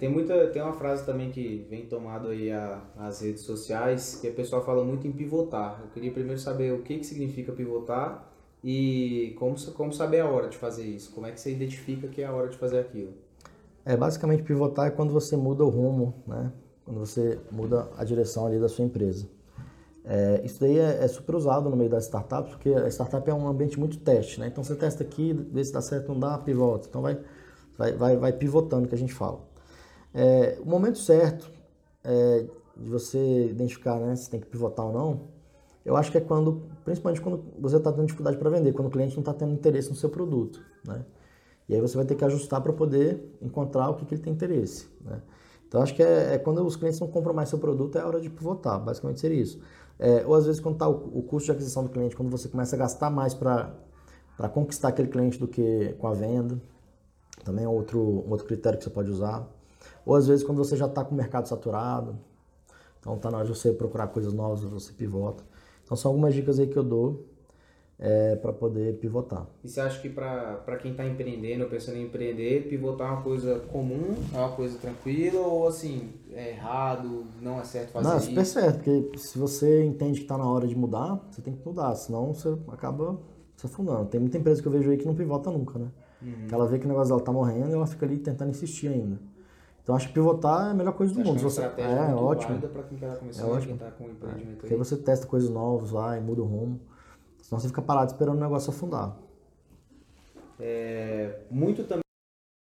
tem muita, tem uma frase também que vem tomado aí a, as redes sociais, que a pessoa fala muito em pivotar. Eu queria primeiro saber o que, que significa pivotar e como, como saber a hora de fazer isso. Como é que você identifica que é a hora de fazer aquilo? É, basicamente pivotar é quando você muda o rumo, né? Quando você muda a direção ali da sua empresa. É, isso daí é, é, super usado no meio das startups, porque a startup é um ambiente muito teste, né? Então você testa aqui, vê se dá certo, não dá, pivota. Então vai, vai, vai, vai pivotando, que a gente fala. É, o momento certo é, de você identificar né, se tem que pivotar ou não, eu acho que é quando, principalmente quando você está tendo dificuldade para vender, quando o cliente não está tendo interesse no seu produto, né? E aí você vai ter que ajustar para poder encontrar o que, que ele tem interesse, né? Então acho que é, é, quando os clientes não compram mais seu produto, é a hora de pivotar, basicamente seria isso. É, ou às vezes quando está o, o, custo de aquisição do cliente, quando você começa a gastar mais para conquistar aquele cliente do que com a venda, também é outro, um outro critério que você pode usar. Ou às vezes quando você já está com o mercado saturado, então está na hora de você procurar coisas novas, você pivota. Então são algumas dicas aí que eu dou é, para poder pivotar. E você acha que para quem está empreendendo pensando em empreender, pivotar é uma coisa comum, é uma coisa tranquila ou assim, é errado, não é certo fazer não, é super certo, porque se você entende que está na hora de mudar, você tem que mudar, senão você acaba se afundando. Tem muita empresa que eu vejo aí que não pivota nunca, né? Uhum. Ela vê que o negócio dela tá morrendo e ela fica ali tentando insistir ainda. Então acho que pivotar é a melhor coisa do mundo. Que é, você... é, é ótimo. para quem começar, é ótimo. Tá com empreendimento é, Porque você testa coisas novas lá e muda o rumo. Senão você fica parado esperando o negócio afundar. É, muito também